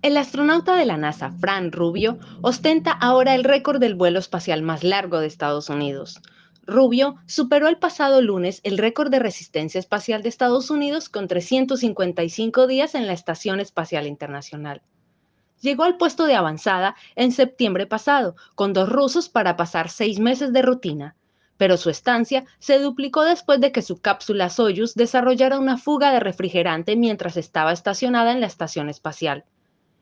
El astronauta de la NASA, Fran Rubio, ostenta ahora el récord del vuelo espacial más largo de Estados Unidos. Rubio superó el pasado lunes el récord de resistencia espacial de Estados Unidos con 355 días en la Estación Espacial Internacional. Llegó al puesto de avanzada en septiembre pasado, con dos rusos para pasar seis meses de rutina, pero su estancia se duplicó después de que su cápsula Soyuz desarrollara una fuga de refrigerante mientras estaba estacionada en la estación espacial.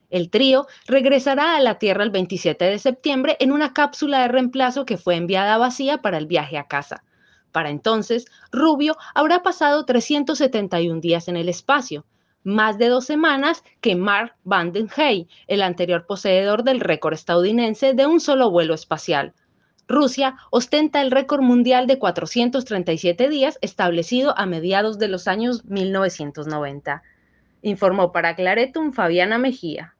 El trío regresará a la Tierra el 27 de septiembre en una cápsula de reemplazo que fue enviada vacía para el viaje a casa. Para entonces, Rubio habrá pasado 371 días en el espacio, más de dos semanas que Mark Vanden Hey, el anterior poseedor del récord estadounidense de un solo vuelo espacial. Rusia ostenta el récord mundial de 437 días establecido a mediados de los años 1990. Informó para Claretum Fabiana Mejía.